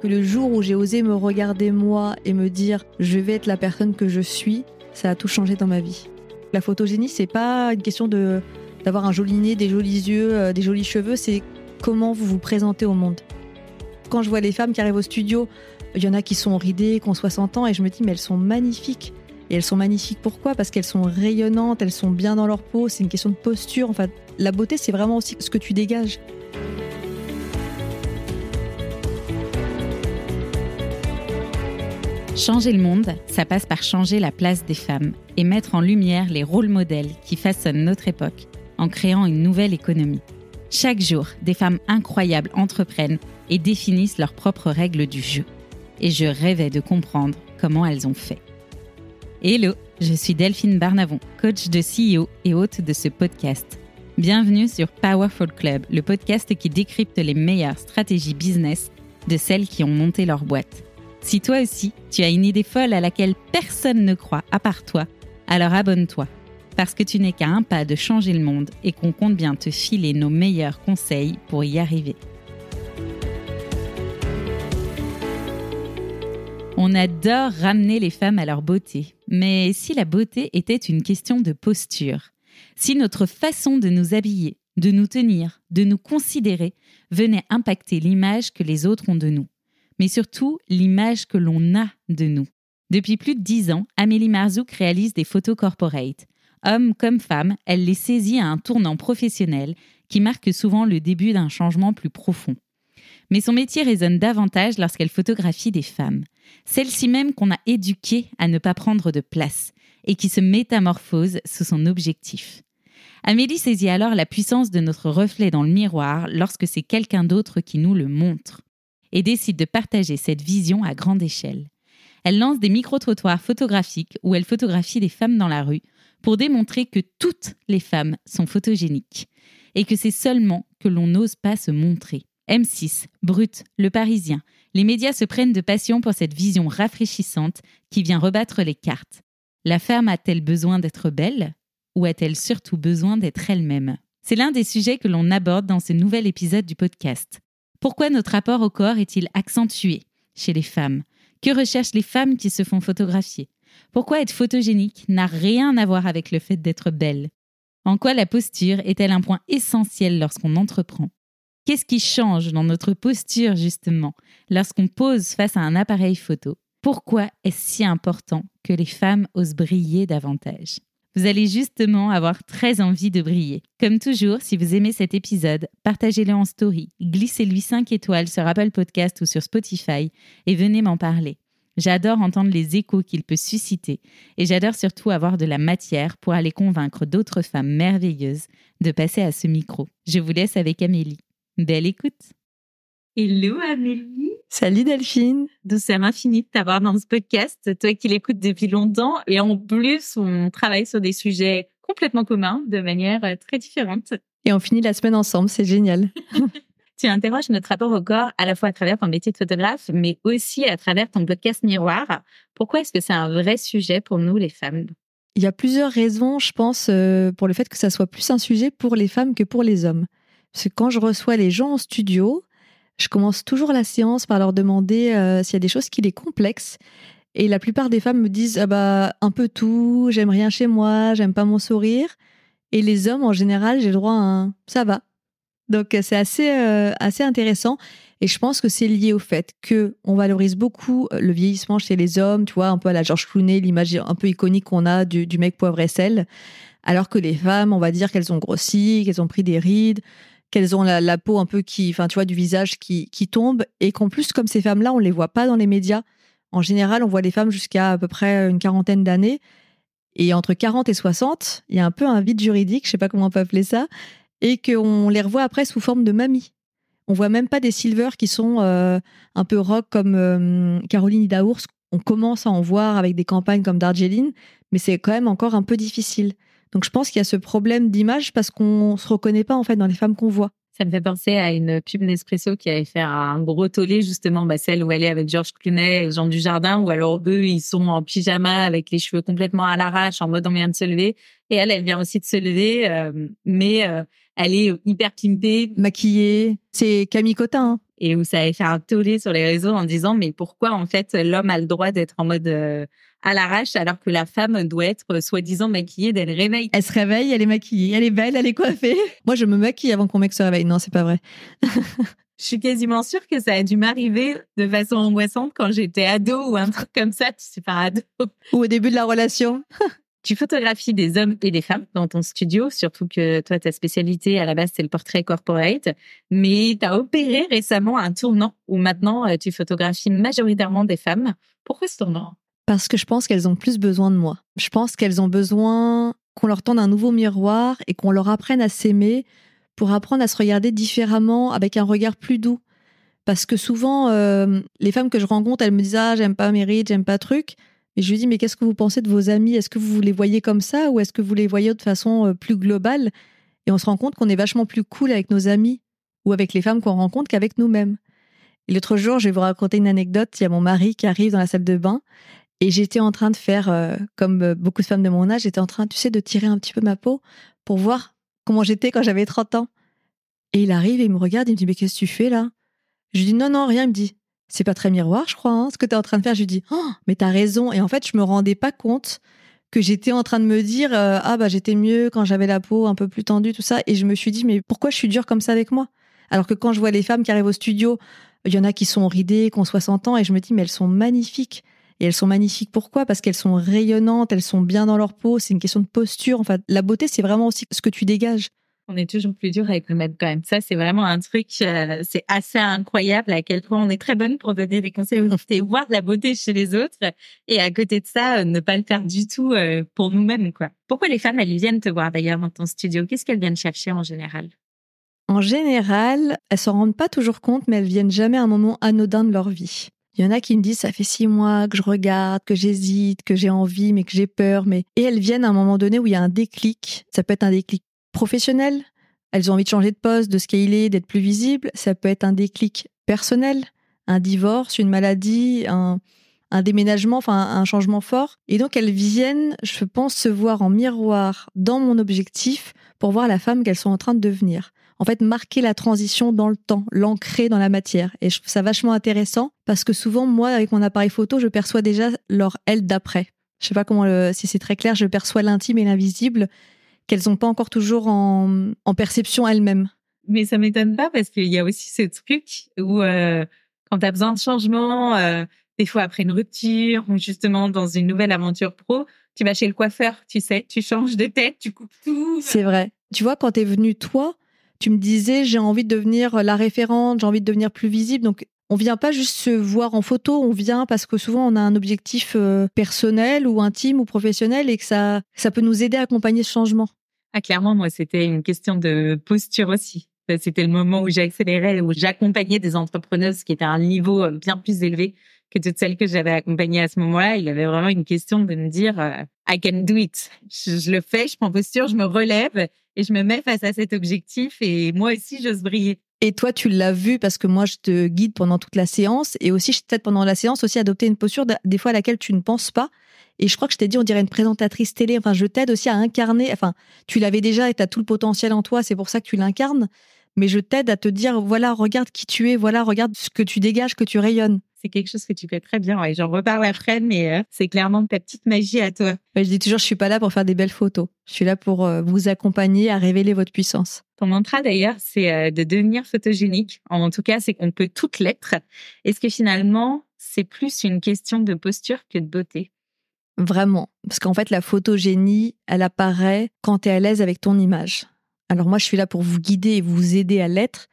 que le jour où j'ai osé me regarder moi et me dire je vais être la personne que je suis, ça a tout changé dans ma vie. La photogénie, c'est pas une question de d'avoir un joli nez, des jolis yeux, euh, des jolis cheveux, c'est comment vous vous présentez au monde. Quand je vois les femmes qui arrivent au studio, il y en a qui sont ridées, qui ont 60 ans, et je me dis, mais elles sont magnifiques. Et elles sont magnifiques pourquoi? Parce qu'elles sont rayonnantes, elles sont bien dans leur peau, c'est une question de posture. Enfin, la beauté, c'est vraiment aussi ce que tu dégages. Changer le monde, ça passe par changer la place des femmes et mettre en lumière les rôles modèles qui façonnent notre époque en créant une nouvelle économie. Chaque jour, des femmes incroyables entreprennent et définissent leurs propres règles du jeu. Et je rêvais de comprendre comment elles ont fait. Hello, je suis Delphine Barnavon, coach de CEO et hôte de ce podcast. Bienvenue sur Powerful Club, le podcast qui décrypte les meilleures stratégies business de celles qui ont monté leur boîte. Si toi aussi, tu as une idée folle à laquelle personne ne croit à part toi, alors abonne-toi. Parce que tu n'es qu'à un pas de changer le monde et qu'on compte bien te filer nos meilleurs conseils pour y arriver. On adore ramener les femmes à leur beauté, mais si la beauté était une question de posture, si notre façon de nous habiller, de nous tenir, de nous considérer venait impacter l'image que les autres ont de nous, mais surtout l'image que l'on a de nous. Depuis plus de dix ans, Amélie Marzouk réalise des photos corporate. Homme comme femme, elle les saisit à un tournant professionnel qui marque souvent le début d'un changement plus profond. Mais son métier résonne davantage lorsqu'elle photographie des femmes, celles-ci même qu'on a éduquées à ne pas prendre de place et qui se métamorphosent sous son objectif. Amélie saisit alors la puissance de notre reflet dans le miroir lorsque c'est quelqu'un d'autre qui nous le montre et décide de partager cette vision à grande échelle. Elle lance des micro-trottoirs photographiques où elle photographie des femmes dans la rue pour démontrer que toutes les femmes sont photogéniques et que c'est seulement que l'on n'ose pas se montrer. M6, Brut, Le Parisien, les médias se prennent de passion pour cette vision rafraîchissante qui vient rebattre les cartes. La femme a-t-elle besoin d'être belle ou a-t-elle surtout besoin d'être elle-même? C'est l'un des sujets que l'on aborde dans ce nouvel épisode du podcast. Pourquoi notre rapport au corps est-il accentué chez les femmes? Que recherchent les femmes qui se font photographier? Pourquoi être photogénique n'a rien à voir avec le fait d'être belle? En quoi la posture est-elle un point essentiel lorsqu'on entreprend? Qu'est-ce qui change dans notre posture justement lorsqu'on pose face à un appareil photo? Pourquoi est-ce si important que les femmes osent briller davantage? Vous allez justement avoir très envie de briller. Comme toujours, si vous aimez cet épisode, partagez-le en story, glissez-lui 5 étoiles sur Apple Podcast ou sur Spotify et venez m'en parler. J'adore entendre les échos qu'il peut susciter et j'adore surtout avoir de la matière pour aller convaincre d'autres femmes merveilleuses de passer à ce micro. Je vous laisse avec Amélie. Belle écoute. Hello Amélie. Salut Delphine. Douceur infinie de t'avoir dans ce podcast, toi qui l'écoutes depuis longtemps. Et en plus, on travaille sur des sujets complètement communs de manière euh, très différente. Et on finit la semaine ensemble, c'est génial. tu interroges notre rapport au corps à la fois à travers ton métier de photographe, mais aussi à travers ton podcast Miroir. Pourquoi est-ce que c'est un vrai sujet pour nous, les femmes? Il y a plusieurs raisons, je pense, euh, pour le fait que ça soit plus un sujet pour les femmes que pour les hommes. Parce que quand je reçois les gens en studio, je commence toujours la séance par leur demander euh, s'il y a des choses qui les complexent. Et la plupart des femmes me disent ah bah un peu tout, j'aime rien chez moi, j'aime pas mon sourire. Et les hommes en général, j'ai le droit à un ça va. Donc c'est assez euh, assez intéressant et je pense que c'est lié au fait que on valorise beaucoup euh, le vieillissement chez les hommes, tu vois, un peu à la George Clooney, l'image un peu iconique qu'on a du mec poivre et sel, alors que les femmes, on va dire qu'elles ont grossi, qu'elles ont pris des rides, qu'elles ont la, peau un peu qui, enfin, tu vois, du visage qui, qui tombe, et qu'en plus, comme ces femmes-là, on les voit pas dans les médias. En général, on voit les femmes jusqu'à à peu près une quarantaine d'années, et entre 40 et 60, il y a un peu un vide juridique, je sais pas comment on peut appeler ça, et qu'on les revoit après sous forme de mamie. On voit même pas des silver qui sont euh, un peu rock comme euh, Caroline Idaours. On commence à en voir avec des campagnes comme Darjeeling, mais c'est quand même encore un peu difficile. Donc je pense qu'il y a ce problème d'image parce qu'on se reconnaît pas en fait dans les femmes qu'on voit. Ça me fait penser à une pub Nespresso qui avait fait un gros tollé justement, bah, celle où elle est avec Georges Clooney et Jean Dujardin, où alors eux ils sont en pyjama avec les cheveux complètement à l'arrache, en mode on vient de se lever, et elle elle vient aussi de se lever, euh, mais euh, elle est hyper pimpée, maquillée. C'est Camille Cotin. Hein. et où ça avait fait un tollé sur les réseaux en disant mais pourquoi en fait l'homme a le droit d'être en mode euh, à l'arrache alors que la femme doit être soi-disant maquillée dès le réveil. Elle se réveille, elle est maquillée, elle est belle, elle est coiffée. Moi, je me maquille avant qu'on mec se réveille. Non, c'est pas vrai. je suis quasiment sûre que ça a dû m'arriver de façon angoissante quand j'étais ado ou un truc comme ça, tu sais pas ado. Ou au début de la relation. Tu photographies des hommes et des femmes dans ton studio, surtout que toi, ta spécialité à la base, c'est le portrait corporate. Mais tu as opéré récemment un tournant où maintenant, euh, tu photographies majoritairement des femmes. Pourquoi ce tournant? Parce que je pense qu'elles ont plus besoin de moi. Je pense qu'elles ont besoin qu'on leur tende un nouveau miroir et qu'on leur apprenne à s'aimer pour apprendre à se regarder différemment avec un regard plus doux. Parce que souvent, euh, les femmes que je rencontre, elles me disent Ah, j'aime pas Mérite, j'aime pas truc. Et je lui dis, mais qu'est-ce que vous pensez de vos amis? Est-ce que vous les voyez comme ça ou est-ce que vous les voyez de façon euh, plus globale? Et on se rend compte qu'on est vachement plus cool avec nos amis ou avec les femmes qu'on rencontre qu'avec nous-mêmes. Et l'autre jour, je vais vous raconter une anecdote. Il y a mon mari qui arrive dans la salle de bain et j'étais en train de faire, euh, comme euh, beaucoup de femmes de mon âge, j'étais en train, tu sais, de tirer un petit peu ma peau pour voir comment j'étais quand j'avais 30 ans. Et il arrive et il me regarde, il me dit, mais qu'est-ce que tu fais là? Je lui dis, non, non, rien. Il me dit, c'est pas très miroir, je crois, hein, ce que tu es en train de faire. Je lui dis, oh, mais t'as raison. Et en fait, je me rendais pas compte que j'étais en train de me dire, euh, ah bah j'étais mieux quand j'avais la peau un peu plus tendue, tout ça. Et je me suis dit, mais pourquoi je suis dure comme ça avec moi? Alors que quand je vois les femmes qui arrivent au studio, il y en a qui sont ridées, qui ont 60 ans, et je me dis, mais elles sont magnifiques. Et elles sont magnifiques pourquoi? Parce qu'elles sont rayonnantes, elles sont bien dans leur peau, c'est une question de posture. Enfin, la beauté, c'est vraiment aussi ce que tu dégages on est toujours plus dur avec nous-mêmes quand même. Ça, c'est vraiment un truc, euh, c'est assez incroyable à quel point on est très bonne pour donner des conseils et voir de la beauté chez les autres. Et à côté de ça, euh, ne pas le faire du tout euh, pour nous-mêmes, quoi. Pourquoi les femmes, elles viennent te voir d'ailleurs dans ton studio? Qu'est-ce qu'elles viennent chercher en général? En général, elles s'en rendent pas toujours compte, mais elles viennent jamais à un moment anodin de leur vie. Il y en a qui me disent ça fait six mois que je regarde, que j'hésite, que j'ai envie, mais que j'ai peur. Mais et elles viennent à un moment donné où il y a un déclic. Ça peut être un déclic professionnelles, elles ont envie de changer de poste, de scaler, d'être plus visibles. Ça peut être un déclic personnel, un divorce, une maladie, un, déménagement, enfin un changement fort. Et donc elles viennent, je pense, se voir en miroir dans mon objectif pour voir la femme qu'elles sont en train de devenir. En fait, marquer la transition dans le temps, l'ancrer dans la matière. Et je trouve ça vachement intéressant parce que souvent, moi, avec mon appareil photo, je perçois déjà leur elle d'après. Je sais pas comment, si c'est très clair, je perçois l'intime et l'invisible qu'elles n'ont pas encore toujours en, perception elles-mêmes. Mais ça m'étonne pas parce qu'il y a aussi ce truc où euh, quand tu as besoin de changement, euh, des fois après une rupture ou justement dans une nouvelle aventure pro, tu vas chez le coiffeur, tu sais, tu changes de tête, tu coupes tout. C'est vrai. Tu vois, quand tu es venu toi, tu me disais j'ai envie de devenir la référente, j'ai envie de devenir plus visible. Donc on vient pas juste se voir en photo, on vient parce que souvent on a un objectif euh, personnel ou intime ou professionnel et que ça, ça peut nous aider à accompagner ce changement. Ah, clairement, moi, c'était une question de posture aussi. C'était le moment où j'accélérais, où j'accompagnais des entrepreneuses qui étaient à un niveau euh, bien plus élevé que toutes celles que j'avais accompagnées à ce moment-là. Il y avait vraiment une question de me dire, euh, I can do it. Je, le fais, je prends posture, je me relève et je me mets face à cet objectif et moi aussi, j'ose briller. Et toi, tu l'as vu parce que moi, je te guide pendant toute la séance et aussi, t'aide pendant la séance aussi adopter une posture des fois à laquelle tu ne penses pas et je crois que je t'ai dit, on dirait une présentatrice télé. Enfin, je t'aide aussi à incarner. Enfin, tu l'avais déjà et tu as tout le potentiel en toi. C'est pour ça que tu l'incarnes. Mais je t'aide à te dire, voilà, regarde qui tu es. Voilà, regarde ce que tu dégages, que tu rayonnes. C'est quelque chose que tu fais très bien. Et j'en reparle après, mais euh, c'est clairement ta petite magie à toi. je dis toujours, je suis pas là pour faire des belles photos. Je suis là pour euh, vous accompagner à révéler votre puissance. Ton mantra d'ailleurs, c'est euh, de devenir photogénique. En tout cas, c'est qu'on peut toutes l'être. Est-ce que finalement, c'est plus une question de posture que de beauté? Vraiment. Parce qu'en fait, la photogénie, elle apparaît quand tu es à l'aise avec ton image. Alors moi, je suis là pour vous guider et vous aider à l'être.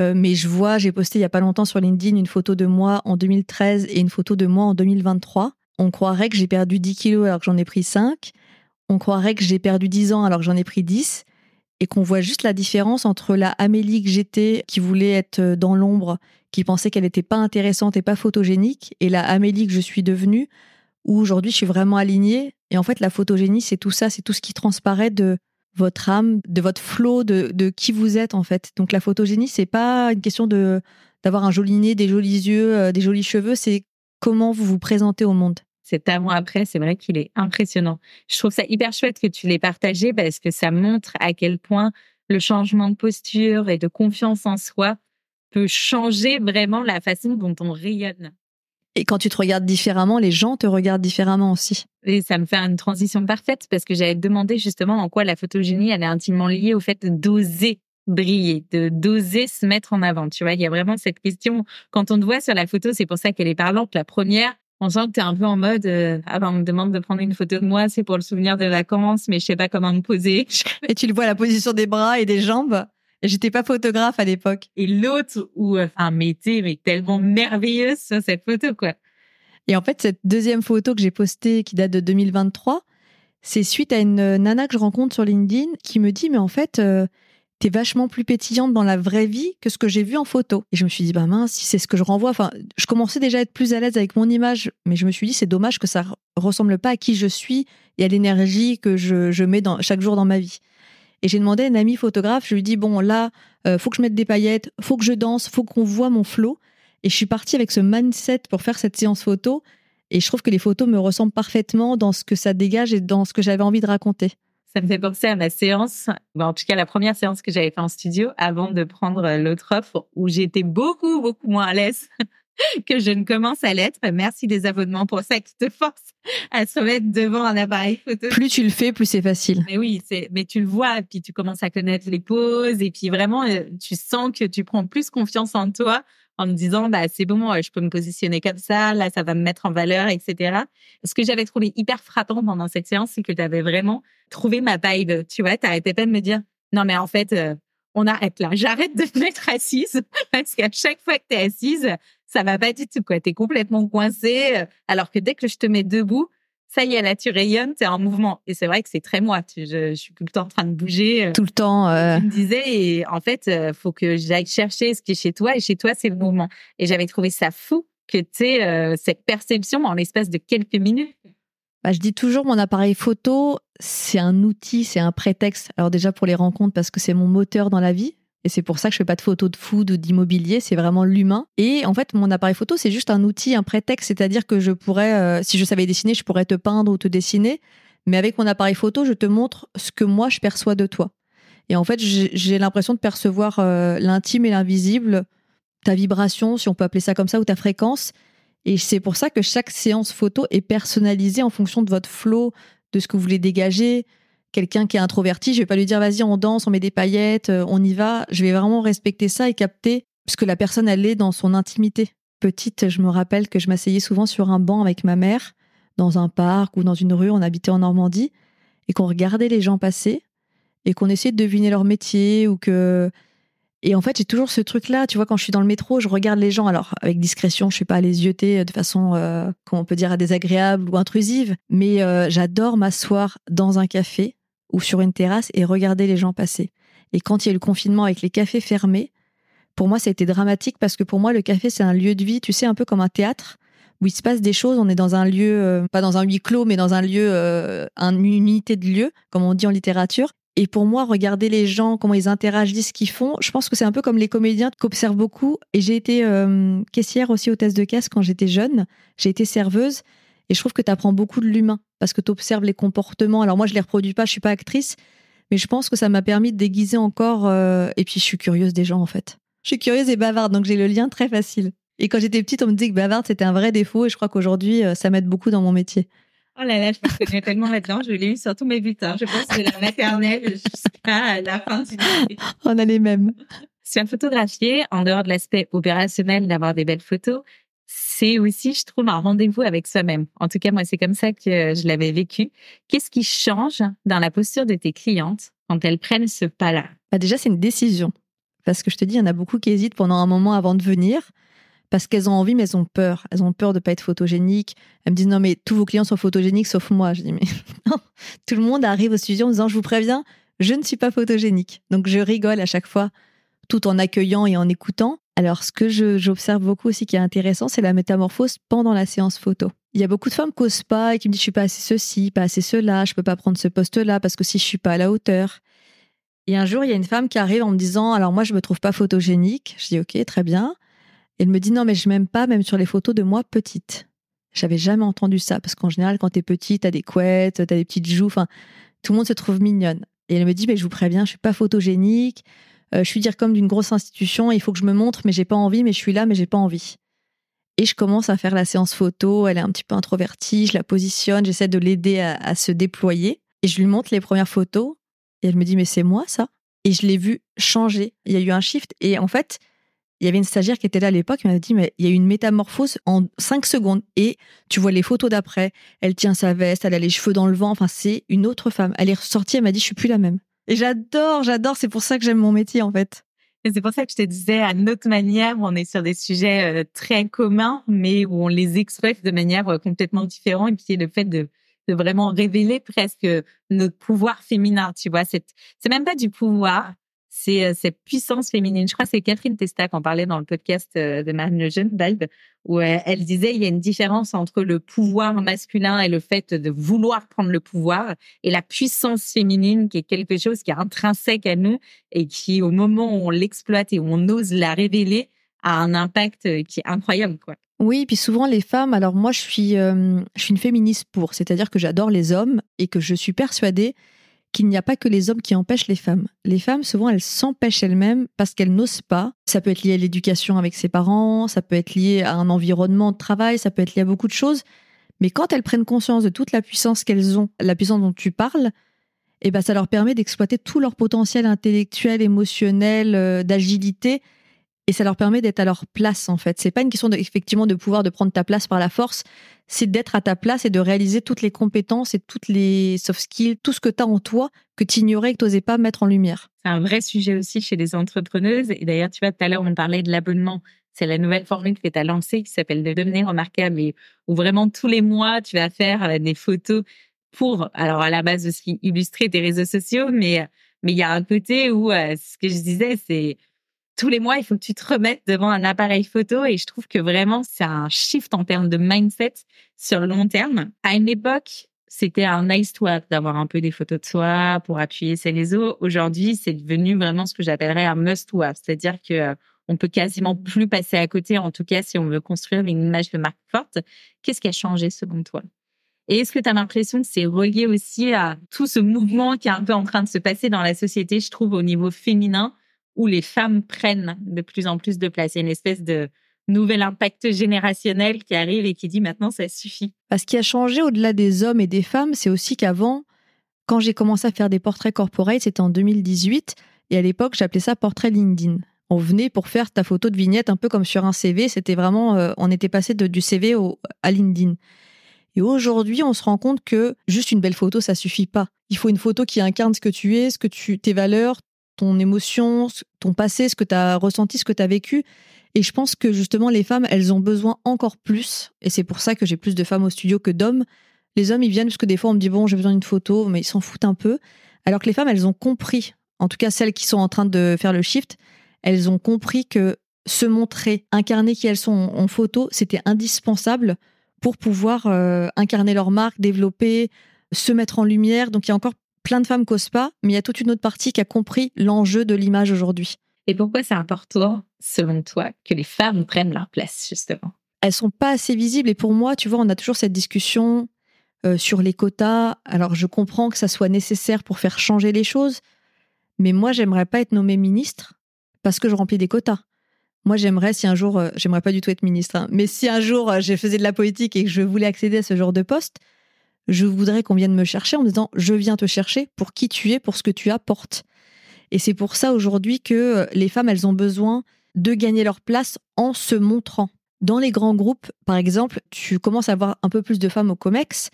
Euh, mais je vois, j'ai posté il y a pas longtemps sur LinkedIn une photo de moi en 2013 et une photo de moi en 2023. On croirait que j'ai perdu 10 kilos alors que j'en ai pris 5. On croirait que j'ai perdu 10 ans alors que j'en ai pris 10. Et qu'on voit juste la différence entre la Amélie que j'étais, qui voulait être dans l'ombre, qui pensait qu'elle n'était pas intéressante et pas photogénique, et la Amélie que je suis devenue, où aujourd'hui je suis vraiment alignée. Et en fait, la photogénie, c'est tout ça, c'est tout ce qui transparaît de votre âme, de votre flot, de, de qui vous êtes en fait. Donc la photogénie, c'est pas une question de d'avoir un joli nez, des jolis yeux, euh, des jolis cheveux, c'est comment vous vous présentez au monde. Cet avant-après, c'est vrai qu'il est impressionnant. Je trouve ça hyper chouette que tu l'aies partagé parce que ça montre à quel point le changement de posture et de confiance en soi peut changer vraiment la façon dont on rayonne. Et quand tu te regardes différemment, les gens te regardent différemment aussi. Et ça me fait une transition parfaite parce que j'avais demandé justement en quoi la photogénie elle est intimement liée au fait d'oser briller, de d'oser se mettre en avant. Tu vois, il y a vraiment cette question. Quand on te voit sur la photo, c'est pour ça qu'elle est parlante. La première, on sent que tu es un peu en mode euh, ah ben on me demande de prendre une photo de moi, c'est pour le souvenir de vacances, mais je sais pas comment me poser. Et tu le vois la position des bras et des jambes? J'étais pas photographe à l'époque. Et l'autre où enfin mais mais tellement merveilleuse sur cette photo quoi. Et en fait cette deuxième photo que j'ai postée qui date de 2023, c'est suite à une nana que je rencontre sur LinkedIn qui me dit mais en fait euh, t'es vachement plus pétillante dans la vraie vie que ce que j'ai vu en photo. Et je me suis dit, bah mince, si c'est ce que je renvoie. Enfin, je commençais déjà à être plus à l'aise avec mon image, mais je me suis dit, c'est dommage que ça ressemble pas à qui je suis et à l'énergie que je, mets dans, chaque jour dans ma vie. Et j'ai demandé à une amie photographe, je lui dis, bon, là, euh, faut que je mette des paillettes, faut que je danse, faut qu'on voit mon flow. Et je suis partie avec ce mindset pour faire cette séance photo. Et je trouve que les photos me ressemblent parfaitement dans ce que ça dégage et dans ce que j'avais envie de raconter. Ça me fait penser à ma séance, en tout cas la première séance que j'avais fait en studio avant de prendre euh, l'autre offre où j'étais beaucoup, beaucoup moins à l'aise que je ne commence à l'être. Merci des abonnements pour ça qui te force à se mettre devant un appareil photo. Plus tu le fais, plus c'est facile. Mais oui, c'est, mais tu le vois, puis tu commences à connaître les poses, et puis vraiment, euh, tu sens que tu prends plus confiance en toi en me disant bah c'est bon, je peux me positionner comme ça, là ça va me mettre en valeur, etc. Ce que j'avais trouvé hyper frappant pendant cette séance, c'est que tu avais vraiment trouvé ma vibe. Tu vois, t'arrêtais pas de me dire non mais en fait euh, on arrête là, j'arrête de me mettre assise parce qu'à chaque fois que tu es assise, ça va pas du tout quoi, tu es complètement coincée alors que dès que je te mets debout, ça y est, là, tu rayonnes, tu es en mouvement. Et c'est vrai que c'est très moi. Je, je, suis tout le temps en train de bouger. Euh, tout le temps. Euh... Tu me disais, et en fait, euh, faut que j'aille chercher ce qui est chez toi. Et chez toi, c'est le mouvement. Et j'avais trouvé ça fou que tu aies euh, cette perception en l'espace de quelques minutes. Bah, je dis toujours, mon appareil photo, c'est un outil, c'est un prétexte. Alors déjà pour les rencontres, parce que c'est mon moteur dans la vie. Et c'est pour ça que je fais pas de photos de food ou d'immobilier, c'est vraiment l'humain. Et en fait, mon appareil photo, c'est juste un outil, un prétexte, c'est-à-dire que je pourrais, euh, si je savais dessiner, je pourrais te peindre ou te dessiner. Mais avec mon appareil photo, je te montre ce que moi je perçois de toi. Et en fait, j'ai l'impression de percevoir euh, l'intime et l'invisible, ta vibration, si on peut appeler ça comme ça, ou ta fréquence. Et c'est pour ça que chaque séance photo est personnalisée en fonction de votre flow, de ce que vous voulez dégager, quelqu'un qui est introverti, je vais pas lui dire vas-y on danse, on met des paillettes, euh, on y va. Je vais vraiment respecter ça et capter ce que la personne elle est dans son intimité. Petite, je me rappelle que je m'asseyais souvent sur un banc avec ma mère dans un parc ou dans une rue, on habitait en Normandie et qu'on regardait les gens passer et qu'on essayait de deviner leur métier ou que et en fait, j'ai toujours ce truc-là, tu vois, quand je suis dans le métro, je regarde les gens, alors avec discrétion, je suis pas les yeuter de façon, euh, comment on peut dire, désagréable ou intrusive, mais euh, j'adore m'asseoir dans un café ou sur une terrasse et regarder les gens passer. Et quand il y a eu le confinement avec les cafés fermés, pour moi, ça a été dramatique parce que pour moi, le café, c'est un lieu de vie, tu sais, un peu comme un théâtre où il se passe des choses. On est dans un lieu, euh, pas dans un huis clos, mais dans un lieu, euh, une unité de lieu, comme on dit en littérature. Et pour moi, regarder les gens, comment ils interagissent, ce qu'ils font, je pense que c'est un peu comme les comédiens qu'observent beaucoup. Et j'ai été euh, caissière aussi au test de caisse quand j'étais jeune. J'ai été serveuse. Et je trouve que tu apprends beaucoup de l'humain parce que tu observes les comportements. Alors moi, je les reproduis pas, je suis pas actrice, mais je pense que ça m'a permis de déguiser encore. Euh, et puis, je suis curieuse des gens, en fait. Je suis curieuse et bavarde, donc j'ai le lien très facile. Et quand j'étais petite, on me disait que bavarde, c'était un vrai défaut. Et je crois qu'aujourd'hui, euh, ça m'aide beaucoup dans mon métier. Oh là là, je me connais tellement maintenant. Je l'ai eu sur tous mes bulletins. Je pense que la maternelle jusqu'à la fin du On a les mêmes. Sur photographier, en dehors de l'aspect opérationnel d'avoir des belles photos, c'est aussi, je trouve, un rendez-vous avec soi-même. En tout cas, moi, c'est comme ça que je l'avais vécu. Qu'est-ce qui change dans la posture de tes clientes quand elles prennent ce pas-là? Bah Déjà, c'est une décision. Parce que je te dis, il y en a beaucoup qui hésitent pendant un moment avant de venir parce qu'elles ont envie, mais elles ont peur. Elles ont peur de pas être photogéniques. Elles me disent non, mais tous vos clients sont photogéniques sauf moi. Je dis mais non, tout le monde arrive au studio en disant je vous préviens, je ne suis pas photogénique. Donc je rigole à chaque fois, tout en accueillant et en écoutant. Alors, ce que j'observe beaucoup aussi qui est intéressant, c'est la métamorphose pendant la séance photo. Il y a beaucoup de femmes qui n'osent pas et qui me disent je suis pas assez ceci, pas assez cela, je peux pas prendre ce poste-là parce que si je suis pas à la hauteur. Et un jour, il y a une femme qui arrive en me disant alors moi je me trouve pas photogénique. Je dis ok très bien. elle me dit non mais je m'aime pas même sur les photos de moi petite. J'avais jamais entendu ça parce qu'en général quand tu es petite, as des couettes, as des petites joues, enfin tout le monde se trouve mignonne. Et elle me dit mais je vous préviens, je suis pas photogénique. Je suis dire comme d'une grosse institution, il faut que je me montre, mais j'ai pas envie, mais je suis là, mais j'ai pas envie. Et je commence à faire la séance photo. Elle est un petit peu introvertie. Je la positionne. J'essaie de l'aider à, se déployer. Et je lui montre les premières photos. Et elle me dit, mais c'est moi ça? Et je l'ai vu changer. Il y a eu un shift. Et en fait, il y avait une stagiaire qui était là à l'époque. Elle m'a dit, mais il y a eu une métamorphose en cinq secondes. Et tu vois les photos d'après. Elle tient sa veste. Elle a les cheveux dans le vent. Enfin, c'est une autre femme. Elle est ressortie. Elle m'a dit, je suis plus la même. Et j'adore, j'adore. C'est pour ça que j'aime mon métier, en fait c'est pour ça que je te disais, à notre manière, on est sur des sujets euh, très communs, mais où on les exploite de manière euh, complètement différente. Et puis le fait de, vraiment révéler presque notre pouvoir féminin, tu vois. C'est même pas du pouvoir, c'est euh, cette puissance féminine. Je crois que c'est Catherine Testa qui en parlait dans le podcast euh, de Marine Jeune, où euh, elle disait il y a une différence entre le pouvoir masculin et le fait de vouloir prendre le pouvoir et la puissance féminine qui est quelque chose qui est intrinsèque à nous et qui, au moment où on l'exploite et où on ose la révéler, a un impact qui est incroyable, quoi. Oui, puis souvent les femmes, alors moi je suis, je suis une féministe pour, c'est-à-dire que j'adore les hommes et que je suis persuadée qu'il n'y a pas que les hommes qui empêchent les femmes. Les femmes, souvent, elles s'empêchent elles-mêmes parce qu'elles n'osent pas. Ça peut être lié à l'éducation avec ses parents, ça peut être lié à un environnement de travail, ça peut être lié à beaucoup de choses. Mais quand elles prennent conscience de toute la puissance qu'elles ont, la puissance dont tu parles, eh ben, ça leur permet d'exploiter tout leur potentiel intellectuel, émotionnel, euh, d'agilité et ça leur permet d'être à leur place en fait. C'est pas une question de, effectivement de pouvoir de prendre ta place par la force, c'est d'être à ta place et de réaliser toutes les compétences et toutes les soft skills, tout ce que tu as en toi que tu ignorais que tu n'osais pas mettre en lumière. C'est un vrai sujet aussi chez les entrepreneuses. Et d'ailleurs, tu vois, tout à l'heure, on parlait de l'abonnement. C'est la nouvelle formule que tu as lancée qui s'appelle de devenir remarquable et où vraiment tous les mois, tu vas faire euh, des photos pour, alors à la base aussi illustrer tes réseaux sociaux, mais mais il y a un côté où euh, ce que je disais, c'est tous les mois, il faut que tu te remettes devant un appareil photo et je trouve que vraiment, c'est un shift en termes de mindset sur le long terme. À une époque, c'était un nice to have d'avoir un peu des photos de soi pour appuyer ses réseaux. Aujourd'hui, c'est devenu vraiment ce que j'appellerais un must to have. C'est-à-dire que euh, on peut quasiment plus passer à côté, en tout cas, si on veut construire une image de marque forte. Qu'est-ce qui a changé selon toi? Et est-ce que tu as l'impression que c'est relié aussi à tout ce mouvement qui est un peu en train de se passer dans la société, je trouve, au niveau féminin, où les femmes prennent de plus en plus de place. Il y a une espèce de nouvel impact générationnel qui arrive et qui dit maintenant ça suffit. Ce qui a changé au-delà des hommes et des femmes, c'est aussi qu'avant, quand j'ai commencé à faire des portraits corporate, c'était en 2018, et à l'époque j'appelais ça portrait LinkedIn. On venait pour faire ta photo de vignette un peu comme sur un CV, c'était vraiment, euh, on était passé de, du CV au, à LinkedIn. Et aujourd'hui, on se rend compte que juste une belle photo, ça suffit pas. Il faut une photo qui incarne ce que tu es, ce que tu, tes valeurs, ton émotion, ton passé, ce que tu as ressenti, ce que tu as vécu. Et je pense que justement, les femmes, elles ont besoin encore plus. Et c'est pour ça que j'ai plus de femmes au studio que d'hommes. Les hommes, ils viennent parce que des fois, on me dit, bon, j'ai besoin d'une photo, mais ils s'en foutent un peu. Alors que les femmes, elles ont compris, en tout cas celles qui sont en train de faire le shift, elles ont compris que se montrer, incarner qui elles sont en photo, c'était indispensable pour pouvoir euh, incarner leur marque, développer, se mettre en lumière. Donc il y a encore plein de femmes causent pas, mais il y a toute une autre partie qui a compris l'enjeu de l'image aujourd'hui. Et pourquoi c'est important, selon toi, que les femmes prennent leur place, justement? Elles sont pas assez visibles. Et pour moi, tu vois, on a toujours cette discussion euh, sur les quotas. Alors, je comprends que ça soit nécessaire pour faire changer les choses, mais moi, j'aimerais pas être nommée ministre parce que je remplis des quotas. Moi, j'aimerais, si un jour, euh, j'aimerais pas du tout être ministre, hein, mais si un jour euh, je faisais de la politique et que je voulais accéder à ce genre de poste, je voudrais qu'on vienne me chercher en me disant je viens te chercher pour qui tu es, pour ce que tu apportes. Et c'est pour ça aujourd'hui que euh, les femmes, elles ont besoin de gagner leur place en se montrant. Dans les grands groupes, par exemple, tu commences à avoir un peu plus de femmes au COMEX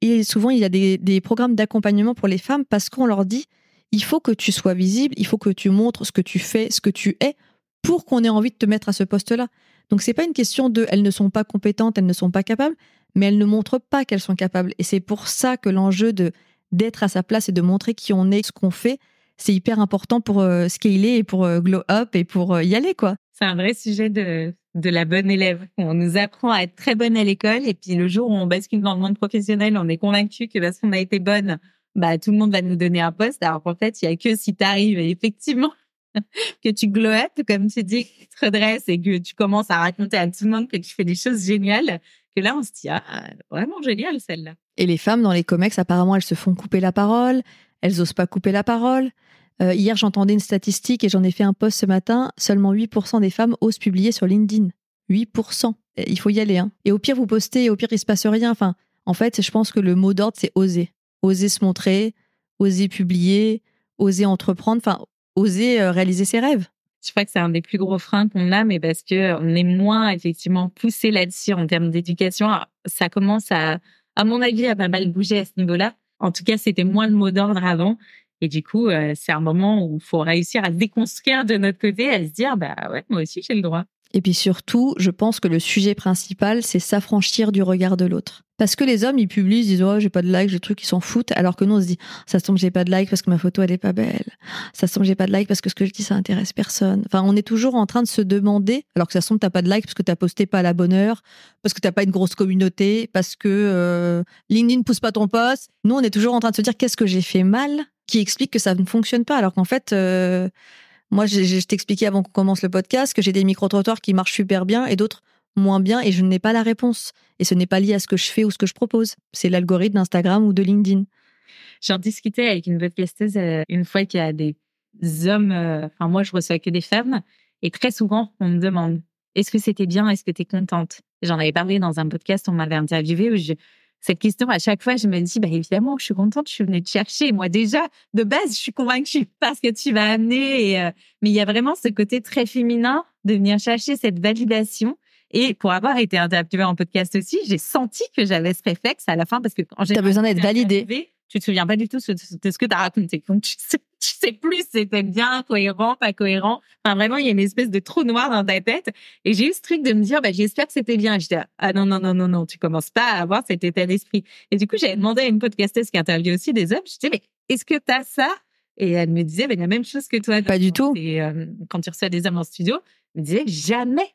et souvent il y a des, des programmes d'accompagnement pour les femmes parce qu'on leur dit il faut que tu sois visible, il faut que tu montres ce que tu fais, ce que tu es pour qu'on ait envie de te mettre à ce poste-là. Donc c'est pas une question de elles ne sont pas compétentes, elles ne sont pas capables, mais elles ne montrent pas qu'elles sont capables. Et c'est pour ça que l'enjeu de d'être à sa place et de montrer qui on est, ce qu'on fait, c'est hyper important pour euh, scaler et pour euh, glow up et pour euh, y aller quoi. C'est un vrai sujet de de la bonne élève. On nous apprend à être très bonne à l'école et puis le jour où on bascule dans le monde professionnel, on est convaincu que parce qu'on a été bonne, bah tout le monde va nous donner un poste. Alors qu'en fait, il y a que si tu arrives effectivement que tu up, comme tu dis, que tu te redresses et que tu commences à raconter à tout le monde que tu fais des choses géniales, que là, on se dit, ah, vraiment génial celle-là. Et les femmes dans les comex, apparemment, elles se font couper la parole, elles osent pas couper la parole. Euh, hier, j'entendais une statistique et j'en ai fait un post ce matin. Seulement 8% des femmes osent publier sur LinkedIn. 8%. Il faut y aller. Hein. Et au pire, vous postez et au pire, il se passe rien. Enfin, en fait, je pense que le mot d'ordre, c'est oser. Oser se montrer, oser publier, oser entreprendre, enfin, oser euh, réaliser ses rêves. Je crois que c'est un des plus gros freins qu'on a, mais parce que on est moins effectivement poussé là-dessus en termes d'éducation. Ça commence à, à mon avis, à pas mal bouger à ce niveau-là. En tout cas, c'était moins le mot d'ordre avant. Et du coup, euh, c'est un moment où il faut réussir à déconstruire de notre côté, à se dire, bah ouais, moi aussi j'ai le droit. Et puis surtout, je pense que le sujet principal, c'est s'affranchir du regard de l'autre. Parce que les hommes, ils publient, ils disent oh j'ai pas de like, j'ai trucs, ils s'en foutent. Alors que nous, on se dit ça se tombe j'ai pas de like parce que ma photo elle est pas belle. Ça se tombe j'ai pas de like parce que ce que je dis ça intéresse personne. Enfin, on est toujours en train de se demander, alors que ça se tombe t'as pas de like parce que t'as posté pas à la bonne heure, parce que t'as pas une grosse communauté, parce que euh, LinkedIn pousse pas ton poste. Nous, on est toujours en train de se dire qu'est-ce que j'ai fait mal qui explique que ça ne fonctionne pas, alors qu'en fait. Euh, moi, je t'expliquais avant qu'on commence le podcast que j'ai des micro-trottoirs qui marchent super bien et d'autres moins bien et je n'ai pas la réponse. Et ce n'est pas lié à ce que je fais ou ce que je propose. C'est l'algorithme d'Instagram ou de LinkedIn. J'en discutais avec une podcasteuse euh, une fois qu'il y a des hommes, euh, enfin moi je reçois que des femmes, et très souvent on me demande est-ce que c'était bien, est-ce que tu es contente? J'en avais parlé dans un podcast, on m'avait interviewé où je, cette question, à chaque fois, je me dis, bah, évidemment, je suis contente, je suis venue te chercher. Moi, déjà, de base, je suis convaincue par ce que tu vas amener. Et, euh, mais il y a vraiment ce côté très féminin de venir chercher cette validation. Et pour avoir été interviewée en podcast aussi, j'ai senti que j'avais ce réflexe à la fin parce que quand j'ai besoin d'être validée tu te souviens pas du tout de ce que tu as raconté. Donc, tu sais, sais plus c'était bien, cohérent, pas cohérent. Enfin, vraiment, il y a une espèce de trou noir dans ta tête. Et j'ai eu ce truc de me dire, bah, j'espère que c'était bien. Je dis, ah non, non, non, non, non, tu commences pas à avoir cet état d'esprit. Et du coup, j'avais demandé à une podcasteuse qui interviewe aussi des hommes, je disais, mais est-ce que tu as ça? Et elle me disait, bah, y a la même chose que toi. Pas du tout. Et euh, quand tu reçois des hommes en studio, elle me disait, jamais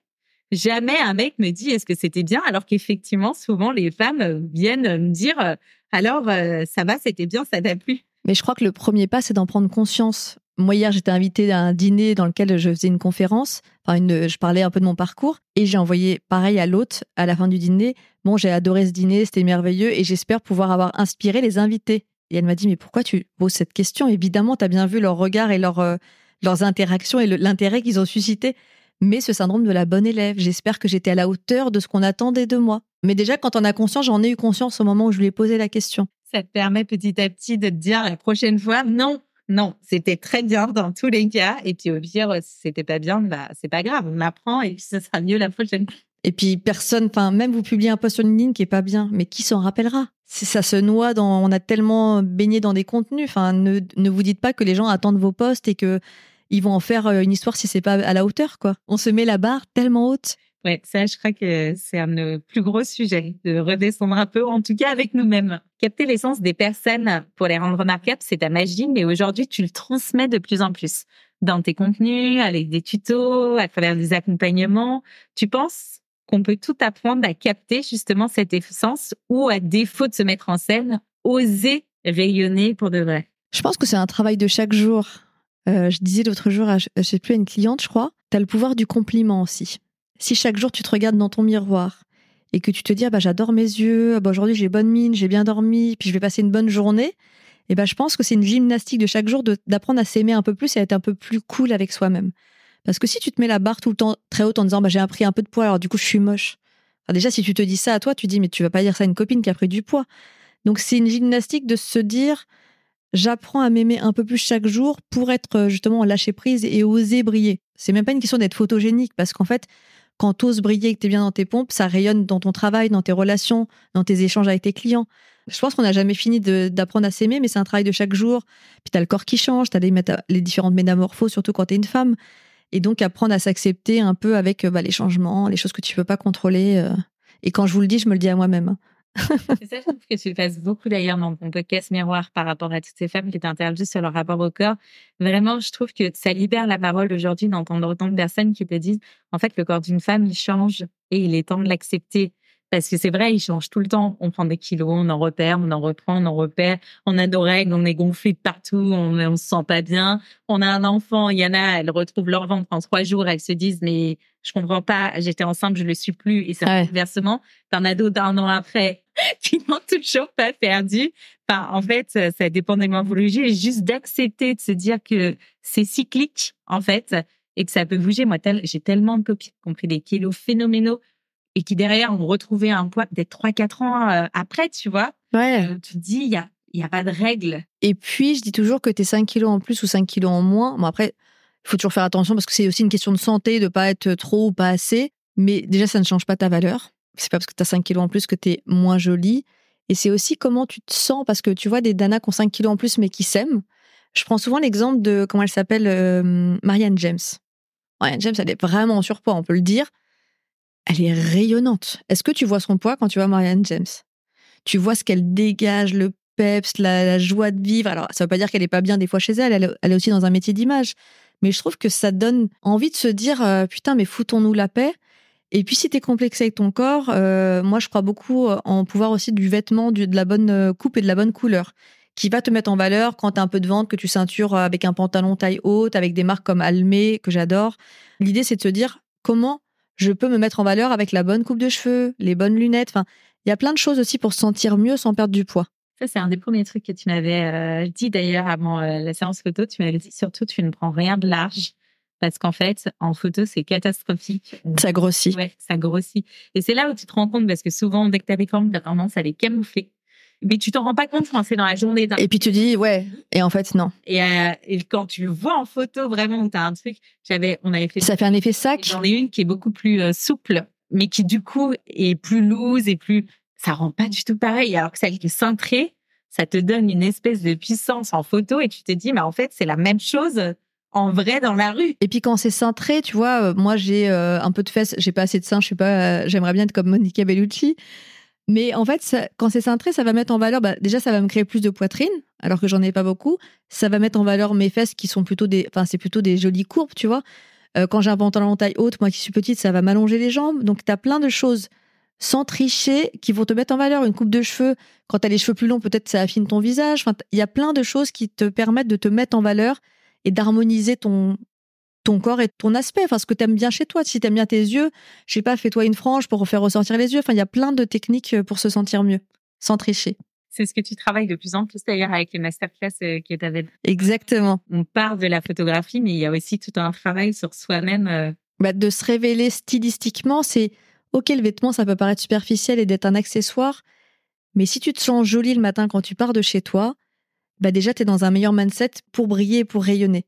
jamais un mec me dit est-ce que c'était bien? Alors qu'effectivement souvent les femmes viennent me dire alors, euh, ça va, c'était bien, ça t'a plu. Mais je crois que le premier pas, c'est d'en prendre conscience. Moi, hier, j'étais invitée à un dîner dans lequel je faisais une conférence. Enfin, je parlais un peu de mon parcours. Et j'ai envoyé pareil à l'hôte à la fin du dîner. Bon, j'ai adoré ce dîner, c'était merveilleux. Et j'espère pouvoir avoir inspiré les invités. Et elle m'a dit, mais pourquoi tu poses cette question? Évidemment, tu as bien vu leur regard et euh, leurs interactions et l'intérêt qu'ils ont suscité. Mais ce syndrome de la bonne élève, j'espère que j'étais à la hauteur de ce qu'on attendait de moi. Mais déjà, quand on a conscience, j'en ai eu conscience au moment où je lui ai posé la question. Ça te permet petit à petit de te dire la prochaine fois, non, non, c'était très bien dans tous les cas. Et puis au pire, si c'était pas bien, bah, c'est pas grave, on apprend et puis ça sera mieux la prochaine fois. Et puis personne, enfin même vous publiez un post sur LinkedIn qui est pas bien, mais qui s'en rappellera? Ça se noie dans, on a tellement baigné dans des contenus. Enfin, ne, ne vous dites pas que les gens attendent vos posts et que ils vont en faire euh, une histoire si c'est pas à la hauteur, quoi. On se met la barre tellement haute. Ouais, ça, je crois que c'est un de nos plus gros sujets, de redescendre un peu, en tout cas avec nous-mêmes. Capter l'essence des personnes pour les rendre remarquables, c'est ta magie, mais aujourd'hui, tu le transmets de plus en plus dans tes contenus, avec des tutos, à travers des accompagnements. Tu penses qu'on peut tout apprendre à capter justement cette essence ou, à défaut de se mettre en scène, oser rayonner pour de vrai? Je pense que c'est un travail de chaque jour. Euh, je disais l'autre jour, je sais plus, à une cliente, je crois, tu as le pouvoir du compliment aussi si chaque jour tu te regardes dans ton miroir et que tu te dis ah bah j'adore mes yeux, ah bah aujourd'hui j'ai bonne mine, j'ai bien dormi, puis je vais passer une bonne journée, et ben je pense que c'est une gymnastique de chaque jour d'apprendre à s'aimer un peu plus et à être un peu plus cool avec soi-même. Parce que si tu te mets la barre tout le temps très haute en disant bah j'ai pris un peu de poids alors du coup je suis moche. déjà si tu te dis ça à toi, tu dis mais tu vas pas dire ça à une copine qui a pris du poids. Donc c'est une gymnastique de se dire j'apprends à m'aimer un peu plus chaque jour pour être euh, justement lâcher prise et oser briller. C'est même pas une question d'être photogénique parce qu'en fait, quand tu oses briller et que tu es bien dans tes pompes, ça rayonne dans ton travail, dans tes relations, dans tes échanges avec tes clients. Je pense qu'on n'a jamais fini d'apprendre à s'aimer, mais c'est un travail de chaque jour. Puis tu as le corps qui change, tu as les, les, différentes métamorphoses, surtout quand tu es une femme. Et donc apprendre à s'accepter un peu avec bah, les changements, les choses que tu peux pas contrôler. Euh. Et quand je vous le dis, je me le dis à moi-même. Ça, je trouve que tu le fasses beaucoup d'ailleurs dans ton podcast miroir par rapport à toutes ces femmes qui t'interviewent sur leur rapport au corps. Vraiment, je trouve que ça libère la parole aujourd'hui d'entendre autant de personnes qui te disent, en fait, le corps d'une femme, il change et il est temps de l'accepter. Parce que c'est vrai, ils changent tout le temps. On prend des kilos, on en repère, on en reprend, on en repère. On a nos règles, on est gonflé de partout, on, on se sent pas bien. On a un enfant, il y en a, elles retrouvent leur ventre en trois jours, elles se disent, mais je comprends pas, j'étais enceinte, je le suis plus. Et c'est Ouais. inversement. T'en as d'autres un an après, qui n'ont toujours pas perdu. Enfin, en fait, ça, ça dépend des morphologies. Et juste d'accepter de se dire que c'est cyclique, en fait, et que ça peut bouger. Moi, tel- j'ai tellement de copines qui ont pris des kilos phénoménaux et qui derrière ont retrouvé un poids peut-être 3-4 ans euh, après, tu vois. Ouais. Euh, tu te dis, il y a, il y a pas de règle. Et puis, je dis toujours que t'es 5 kilos en plus ou 5 kilos en moins. Bon, après, il faut toujours faire attention parce que c'est aussi une question de santé, de pas être trop ou pas assez. Mais déjà, ça ne change pas ta valeur. C'est pas parce que t'as 5 kilos en plus que t'es moins jolie. Et c'est aussi comment tu te sens parce que tu vois des danas qui ont 5 kilos en plus mais qui s'aiment. Je prends souvent l'exemple de, comment elle s'appelle, euh, Marianne James. Marianne James, elle est vraiment en surpoids, on peut le dire. Elle est rayonnante. Est-ce que tu vois son poids quand tu vois Marianne James? Tu vois ce qu'elle dégage, le peps, la, la joie de vivre? Alors, ça veut pas dire qu'elle est pas bien des fois chez elle. Elle, est- aussi dans un métier d'image. Mais je trouve que ça donne envie de se dire euh, putain, mais foutons-nous la paix. Et puis, si t'es complexé avec ton corps, euh, moi, je crois beaucoup euh, en pouvoir aussi du vêtement, de la bonne coupe et de la bonne couleur, qui va te mettre en valeur quand t'as un peu de ventre, que tu ceintures avec un pantalon taille haute, avec des marques comme Almé, que j'adore. L'idée, c'est de se dire comment je peux me mettre en valeur avec la bonne coupe de cheveux, les bonnes lunettes. Enfin, il y a plein de choses aussi pour se sentir mieux sans perdre du poids. Ça, c'est un des premiers trucs que tu m'avais euh, dit d'ailleurs avant euh, la séance photo. Tu m'avais dit surtout, tu ne prends rien de large. Parce qu'en fait, en photo, c'est catastrophique. Ça grossit. Ouais, ça grossit. Et c'est là où tu te rends compte, parce que souvent, dès que tu as des formes, tu as tendance à les camoufler. Mais tu t'en rends pas compte quand c'est dans la journée. Et puis tu dis, ouais, et en fait, non. Et, euh, et quand tu le vois en photo, vraiment, tu as un truc, j'avais, on avait fait Ça fait un effet sac. J'en ai une qui est beaucoup plus euh, souple, mais qui du coup est plus loose et plus. Ça rend pas du tout pareil. Alors que celle qui est cintrée, ça te donne une espèce de puissance en photo et tu te dis, mais en fait, c'est la même chose en vrai dans la rue. Et puis quand c'est cintré, tu vois, euh, moi j'ai euh, un peu de fesses, j'ai pas assez de seins, je suis pas, euh, j'aimerais bien être comme Monica Bellucci. Mais en fait, ça- quand c'est cintré, ça va mettre en valeur, bah, déjà ça va me créer plus de poitrine, alors que j'en ai pas beaucoup. Ça va mettre en valeur mes fesses qui sont plutôt des, enfin c'est plutôt des jolies courbes, tu vois. Euh, quand j'ai un pantalon taille haute, moi qui suis petite, ça va m'allonger les jambes. Donc tu as plein de choses sans tricher qui vont te mettre en valeur. Une coupe de cheveux, quand tu les cheveux plus longs, peut-être ça affine ton visage. Enfin, il y a plein de choses qui te permettent de te mettre en valeur et d'harmoniser ton, ton corps et ton aspect. Enfin, ce que tu aimes bien chez toi. Si tu aimes bien tes yeux, je sais pas, fais-toi une frange pour faire ressortir les yeux. Enfin, il y a plein de techniques euh, pour se sentir mieux, sans tricher. C'est ce que tu travailles de plus en plus d'ailleurs avec les masterclass euh, que tu avais. Exactement. On parle de la photographie, mais il y a aussi tout un travail sur soi-même. euh, Bah, de se révéler stylistiquement, c'est ok, le vêtement, ça peut paraître superficiel et d'être un accessoire, mais si tu te sens jolie le matin quand tu pars de chez toi, bah déjà, tu es dans un meilleur mindset pour briller et pour rayonner.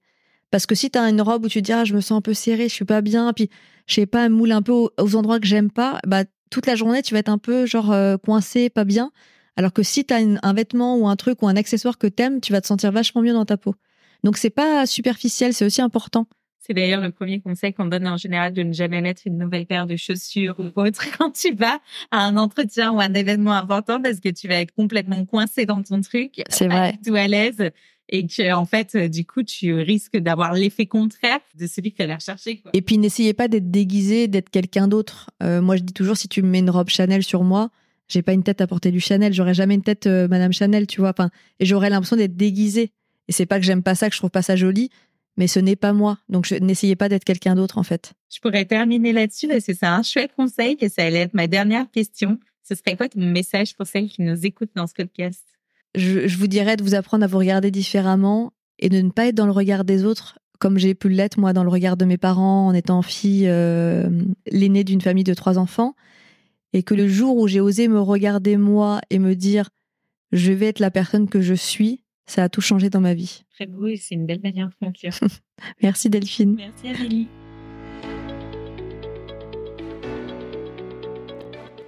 Parce que si tu as une robe où tu te dis, ah, je me sens un peu serrée, je suis pas bien, puis je sais pas, un moule un peu aux, aux endroits que j'aime pas, bah toute la journée, tu vas être un peu genre euh, coincé, pas bien. Alors que si tu as un vêtement ou un truc ou un accessoire que t'aimes, tu vas te sentir vachement mieux dans ta peau. Donc c'est pas superficiel, c'est aussi important. C'est d'ailleurs le premier conseil qu'on donne en général de ne jamais mettre une nouvelle paire de chaussures ou autre quand tu vas à un entretien ou un événement important parce que tu vas être complètement coincé dans ton truc, C'est pas vrai. du tout à l'aise et que en fait euh, du coup tu risques d'avoir l'effet contraire de celui que tu allais rechercher. Quoi. Et puis n'essayez pas d'être déguisé, d'être quelqu'un d'autre. Euh, moi, je dis toujours, si tu me mets une robe Chanel sur moi, j'ai pas une tête à porter du Chanel. J'aurais jamais une tête euh, Madame Chanel, tu vois. Enfin, et j'aurais l'impression d'être déguisée. Et c'est pas que j'aime pas ça, que je trouve pas ça joli, mais ce n'est pas moi. Donc n'essayez pas d'être quelqu'un d'autre, en fait. Je pourrais terminer là-dessus parce que c'est un chouette conseil et ça allait être ma dernière question. Ce serait quoi ton message pour celles qui nous écoutent dans ce podcast? Je, je vous dirais de vous apprendre à vous regarder différemment et de ne pas être dans le regard des autres, comme j'ai pu l'être moi dans le regard de mes parents en étant fille, euh, l'aînée d'une famille de trois enfants. Et que le jour où j'ai osé me regarder moi et me dire je vais être la personne que je suis, ça a tout changé dans ma vie. Très beau et c'est une belle manière de conclure. Merci Delphine. Merci Amélie.